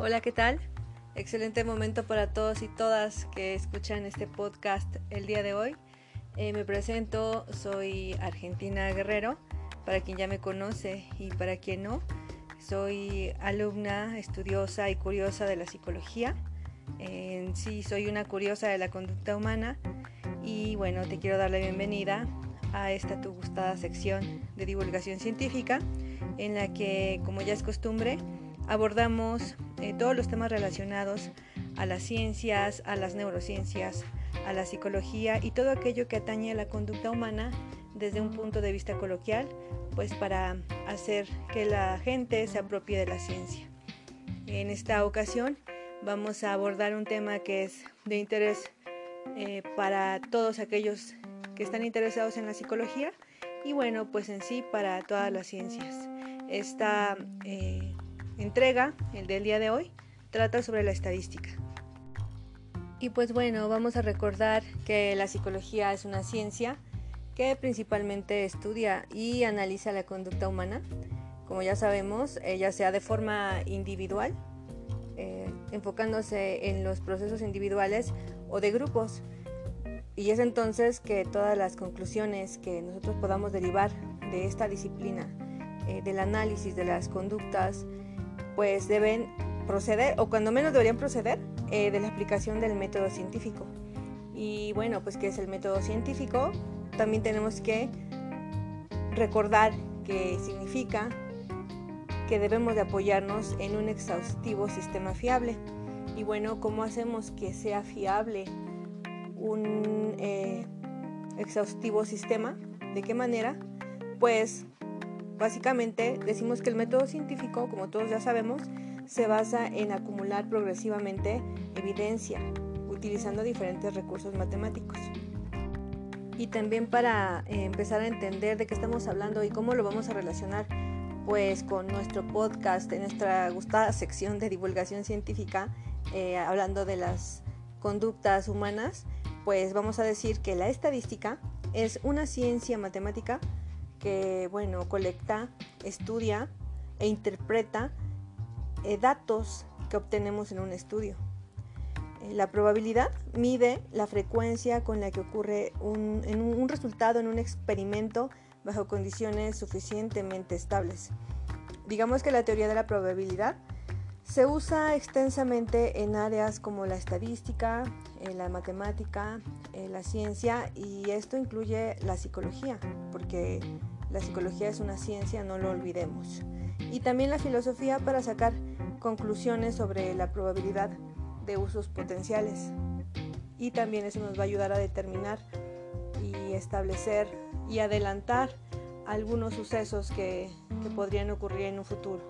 Hola, ¿qué tal? Excelente momento para todos y todas que escuchan este podcast el día de hoy. Eh, me presento, soy Argentina Guerrero, para quien ya me conoce y para quien no. Soy alumna, estudiosa y curiosa de la psicología. En sí, soy una curiosa de la conducta humana y bueno, te quiero dar la bienvenida a esta tu gustada sección de divulgación científica en la que, como ya es costumbre, abordamos eh, todos los temas relacionados a las ciencias, a las neurociencias, a la psicología y todo aquello que atañe a la conducta humana desde un punto de vista coloquial, pues para hacer que la gente se apropie de la ciencia. En esta ocasión vamos a abordar un tema que es de interés eh, para todos aquellos que están interesados en la psicología y bueno, pues en sí para todas las ciencias. Esta eh, entrega, el del día de hoy, trata sobre la estadística. Y pues bueno, vamos a recordar que la psicología es una ciencia que principalmente estudia y analiza la conducta humana. Como ya sabemos, ya sea de forma individual, eh, enfocándose en los procesos individuales o de grupos. Y es entonces que todas las conclusiones que nosotros podamos derivar de esta disciplina, eh, del análisis de las conductas, pues deben proceder, o cuando menos deberían proceder, eh, de la aplicación del método científico. Y bueno, pues ¿qué es el método científico? También tenemos que recordar que significa que debemos de apoyarnos en un exhaustivo sistema fiable. Y bueno, ¿cómo hacemos que sea fiable un eh, exhaustivo sistema. ¿De qué manera? Pues básicamente decimos que el método científico, como todos ya sabemos, se basa en acumular progresivamente evidencia utilizando diferentes recursos matemáticos. Y también para eh, empezar a entender de qué estamos hablando y cómo lo vamos a relacionar pues con nuestro podcast en nuestra gustada sección de divulgación científica eh, hablando de las conductas humanas pues vamos a decir que la estadística es una ciencia matemática bueno, colecta, estudia e interpreta eh, datos que obtenemos en un estudio. Eh, la probabilidad mide la frecuencia con la que ocurre un, un resultado en un experimento bajo condiciones suficientemente estables. Digamos que la teoría de la probabilidad se usa extensamente en áreas como la estadística, eh, la matemática, eh, la ciencia y esto incluye la psicología, porque la psicología es una ciencia, no lo olvidemos. Y también la filosofía para sacar conclusiones sobre la probabilidad de usos potenciales. Y también eso nos va a ayudar a determinar y establecer y adelantar algunos sucesos que, que podrían ocurrir en un futuro.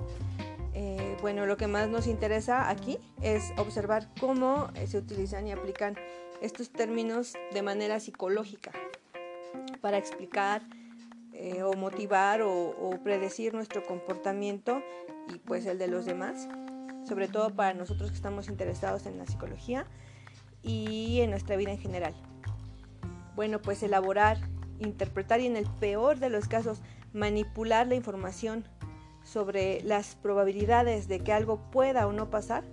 Eh, bueno, lo que más nos interesa aquí es observar cómo eh, se utilizan y aplican estos términos de manera psicológica para explicar eh, o motivar o, predecir nuestro comportamiento y pues el de los demás, sobre todo para nosotros que estamos interesados en la psicología y en nuestra vida en general. Bueno, pues elaborar, interpretar y en el peor de los casos manipular la información sobre las probabilidades de que algo pueda o no pasar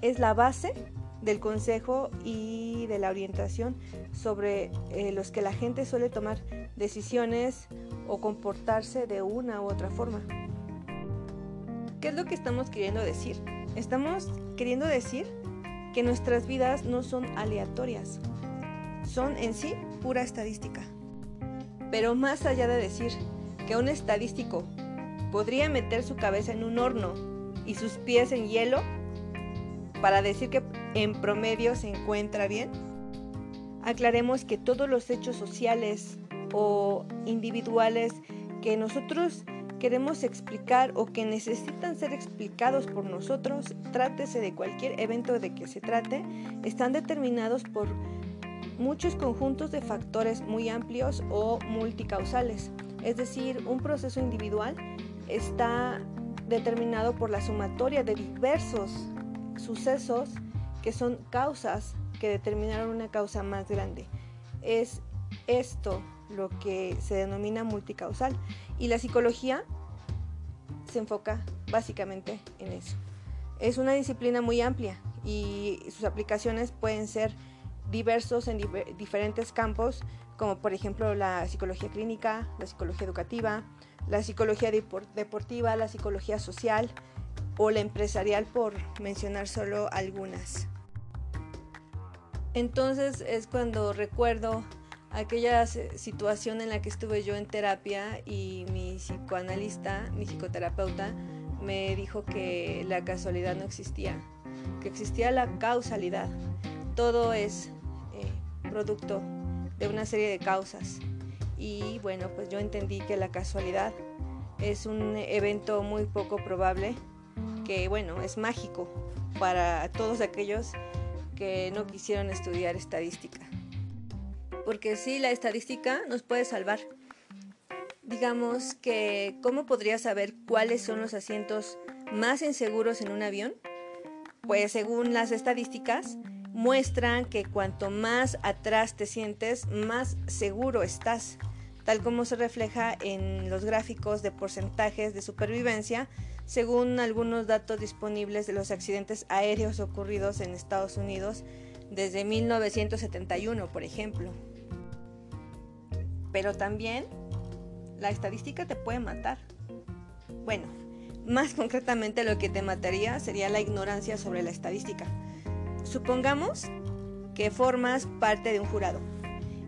es la base del consejo y de la orientación sobre eh, los que la gente suele tomar decisiones o comportarse de una u otra forma. ¿Qué es lo que estamos queriendo decir? Estamos queriendo decir que nuestras vidas no son aleatorias, son en sí pura estadística. Pero más allá de decir que un estadístico podría meter su cabeza en un horno y sus pies en hielo para decir que en promedio se encuentra bien? Aclaremos que todos los hechos sociales o individuales que nosotros queremos explicar o que necesitan ser explicados por nosotros, trátese de cualquier evento de que se trate, están determinados por muchos conjuntos de factores muy amplios o multicausales. Es decir, un proceso individual está determinado por la sumatoria de diversos sucesos que son causas que determinaron una causa más grande. Es esto lo que se denomina multicausal y la psicología se enfoca básicamente en eso. Es una disciplina muy amplia y sus aplicaciones pueden ser diversos en diferentes campos, como por ejemplo la psicología clínica, la psicología educativa, la psicología deportiva, la psicología social o la empresarial, por mencionar solo algunas. Entonces es cuando recuerdo aquella situación en la que estuve yo en terapia y mi psicoanalista, mi psicoterapeuta, me dijo que la casualidad no existía, que existía la causalidad. Todo es eh, producto de una serie de causas. Y bueno, pues yo entendí que la casualidad es un evento muy poco probable, que bueno, es mágico para todos aquellos que no quisieron estudiar estadística. Porque sí, la estadística nos puede salvar digamos que, ¿cómo podría saber cuáles son los asientos más inseguros en un avión? Pues según las estadísticas, muestran que cuanto más atrás te sientes, más seguro estás, tal como se refleja en los gráficos de porcentajes de supervivencia, según algunos datos disponibles de los accidentes aéreos ocurridos en Estados Unidos desde 1971, por ejemplo. Pero también la estadística te puede matar. Bueno, más concretamente lo que te mataría sería la ignorancia sobre la estadística. Supongamos que formas parte de un jurado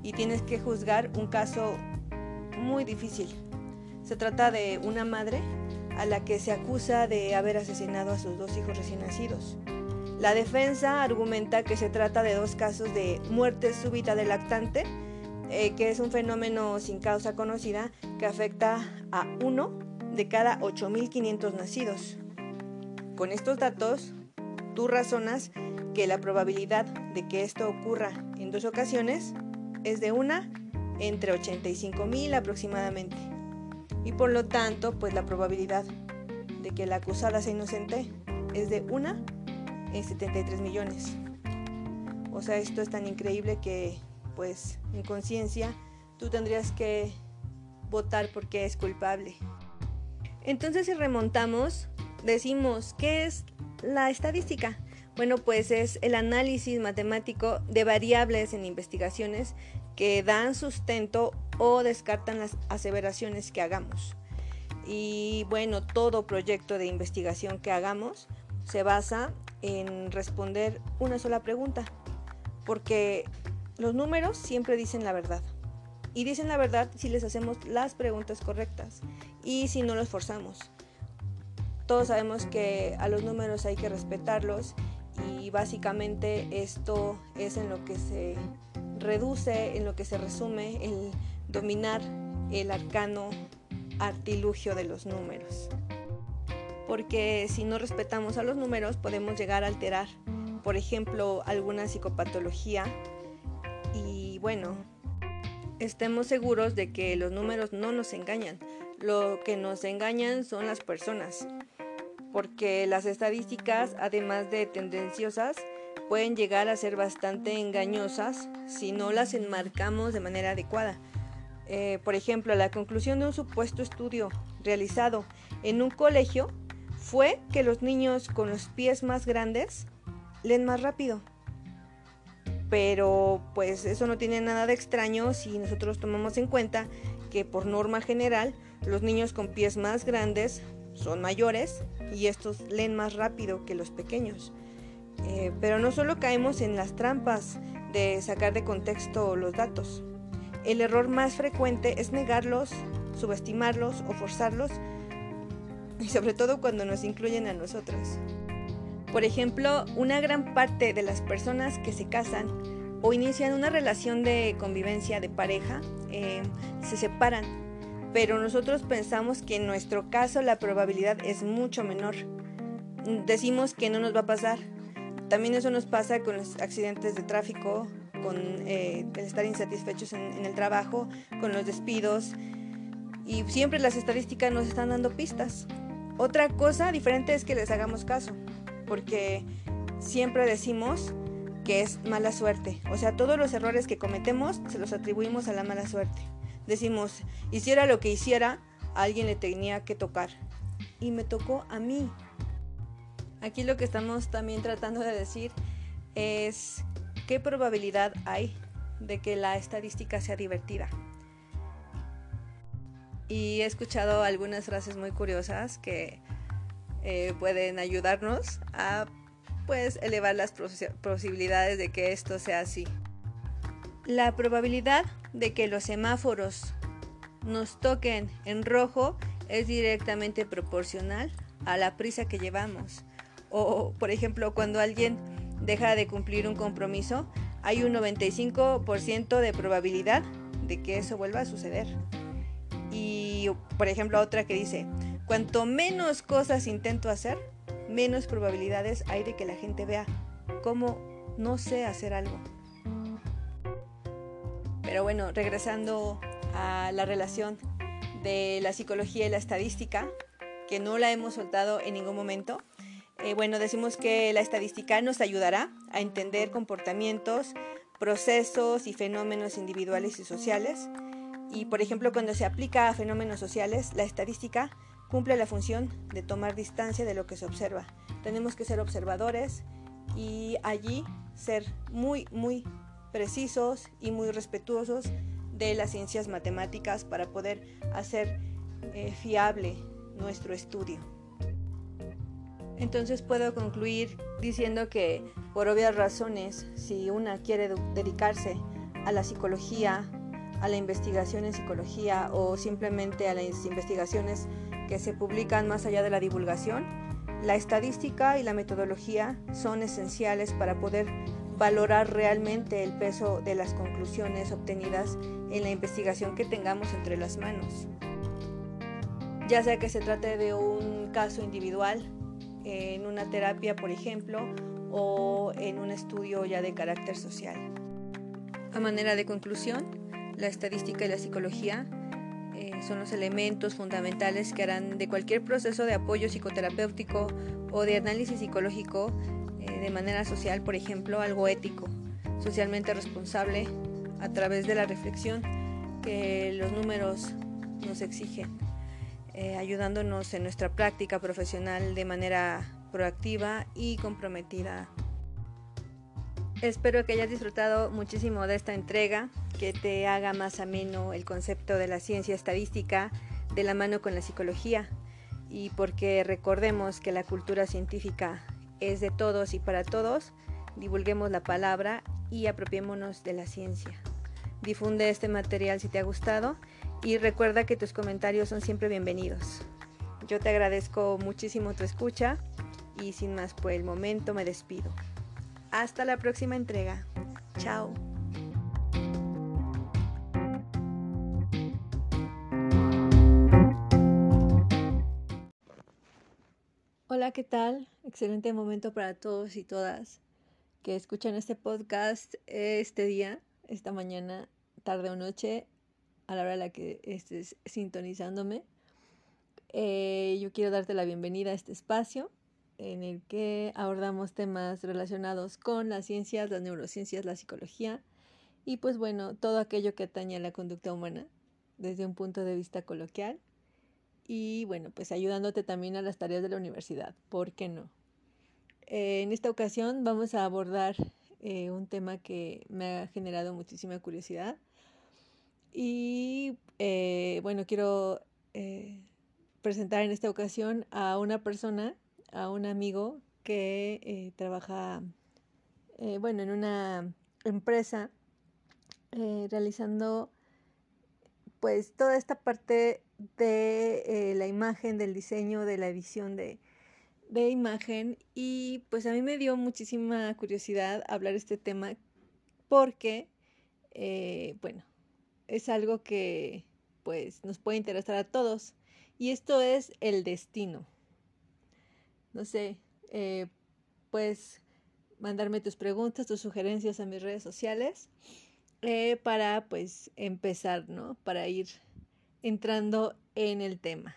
y tienes que juzgar un caso muy difícil. Se trata de una madre a la que se acusa de haber asesinado a sus dos hijos recién nacidos. La defensa argumenta que se trata de dos casos de muerte súbita del lactante eh, que es un fenómeno sin causa conocida que afecta a uno de cada 8.500 nacidos. Con estos datos, tú razonas que la probabilidad de que esto ocurra en dos ocasiones es de una entre 85.000 aproximadamente. Y por lo tanto, pues la probabilidad de que la acusada sea inocente es de una en 73 millones. O sea, esto es tan increíble que pues en conciencia tú tendrías que votar porque es culpable. Entonces si remontamos, decimos, ¿qué es la estadística? Bueno, pues es el análisis matemático de variables en investigaciones que dan sustento o descartan las aseveraciones que hagamos. Y bueno, todo proyecto de investigación que hagamos se basa en responder una sola pregunta, porque los números siempre dicen la verdad. Y dicen la verdad si les hacemos las preguntas correctas y si no los forzamos. Todos sabemos que a los números hay que respetarlos y básicamente esto es en lo que se reduce, en lo que se resume el dominar el arcano artilugio de los números. Porque si no respetamos a los números podemos llegar a alterar, por ejemplo, alguna psicopatología y bueno, estemos seguros de que los números no nos engañan. Lo que nos engañan son las personas. Porque las estadísticas, además de tendenciosas, pueden llegar a ser bastante engañosas si no las enmarcamos de manera adecuada. Eh, por ejemplo, la conclusión de un supuesto estudio realizado en un colegio fue que los niños con los pies más grandes leen más rápido pero pues eso no tiene nada de extraño si nosotros tomamos en cuenta que por norma general los niños con pies más grandes son mayores y estos leen más rápido que los pequeños. Eh, pero no solo caemos en las trampas de sacar de contexto los datos. El error más frecuente es negarlos, subestimarlos o forzarlos, y sobre todo cuando nos incluyen a nosotros. Por ejemplo, una gran parte de las personas que se casan o inician una relación de convivencia de pareja eh, se separan, pero nosotros pensamos que en nuestro caso la probabilidad es mucho menor. Decimos que no nos va a pasar. También eso nos pasa con los accidentes de tráfico, con eh, el estar insatisfechos en el trabajo, con los despidos. Y siempre las estadísticas nos están dando pistas. Otra cosa diferente es que les hagamos caso porque siempre decimos que es mala suerte. O sea, todos los errores que cometemos se los atribuimos a la mala suerte. Decimos, hiciera lo que hiciera, a alguien le tenía que tocar. Y me tocó a mí. Aquí lo que estamos también tratando de decir es qué probabilidad hay de que la estadística sea divertida. Y he escuchado algunas frases muy curiosas que eh, pueden ayudarnos a pues elevar las posibilidades de que esto sea así. La probabilidad de que los semáforos nos toquen en rojo es directamente proporcional a la prisa que llevamos. O, por ejemplo, cuando alguien deja de cumplir un compromiso, hay un 95% de probabilidad de que eso vuelva a suceder. Y, por ejemplo, otra que dice, cuanto menos cosas intento hacer, menos probabilidades hay de que la gente vea cómo no sé hacer algo. Pero bueno, regresando a la relación de la psicología y la estadística, que no la hemos soltado en ningún momento, eh, bueno, decimos que la estadística nos ayudará a entender comportamientos, procesos y fenómenos individuales y sociales. Y por ejemplo, cuando se aplica a fenómenos sociales, la estadística cumple la función de tomar distancia de lo que se observa. Tenemos que ser observadores y allí ser muy, muy precisos y muy respetuosos de las ciencias matemáticas para poder hacer eh, fiable nuestro estudio. Entonces puedo concluir diciendo que por obvias razones, si una quiere dedicarse a la psicología, a la investigación en psicología o simplemente a las investigaciones que se publican más allá de la divulgación, la estadística y la metodología son esenciales para poder valorar realmente el peso de las conclusiones obtenidas en la investigación que tengamos entre las manos. Ya sea que se trate de un caso individual, en una terapia, por ejemplo, o en un estudio ya de carácter social. A manera de conclusión, la estadística y la psicología eh, son los elementos fundamentales que harán de cualquier proceso de apoyo psicoterapéutico o de análisis psicológico eh, de manera social, por ejemplo, algo ético, socialmente responsable a través de la reflexión que los números nos exigen, eh, ayudándonos en nuestra práctica profesional de manera proactiva y comprometida. Espero que hayas disfrutado muchísimo de esta entrega que te haga más ameno el concepto de la ciencia estadística de la mano con la psicología y porque recordemos que la cultura científica es de todos y para todos, divulguemos la palabra y apropiémonos de la ciencia. Difunde este material si te ha gustado y recuerda que tus comentarios son siempre bienvenidos. Yo te agradezco muchísimo tu escucha y sin más por el momento me despido. Hasta la próxima entrega. Chao. Hola, ¿qué tal? Excelente momento para todos y todas que escuchan este podcast este día, esta mañana, tarde o noche, a la hora en la que estés sintonizándome. Eh, yo quiero darte la bienvenida a este espacio en el que abordamos temas relacionados con las ciencias, las neurociencias, la psicología y pues bueno, todo aquello que atañe a la conducta humana desde un punto de vista coloquial y bueno, pues ayudándote también a las tareas de la universidad, ¿por qué no? Eh, en esta ocasión vamos a abordar eh, un tema que me ha generado muchísima curiosidad y eh, bueno, quiero presentar en esta ocasión a una persona, a un amigo que trabaja, bueno, en una empresa realizando pues toda esta parte de eh, la imagen, del diseño, de la edición de, imagen y pues a mí me dio muchísima curiosidad hablar este tema porque, eh, bueno, es algo que pues nos puede interesar a todos y esto es el destino. No sé, eh, puedes mandarme tus preguntas, tus sugerencias a mis redes sociales para pues empezar, ¿no? Para ir entrando en el tema.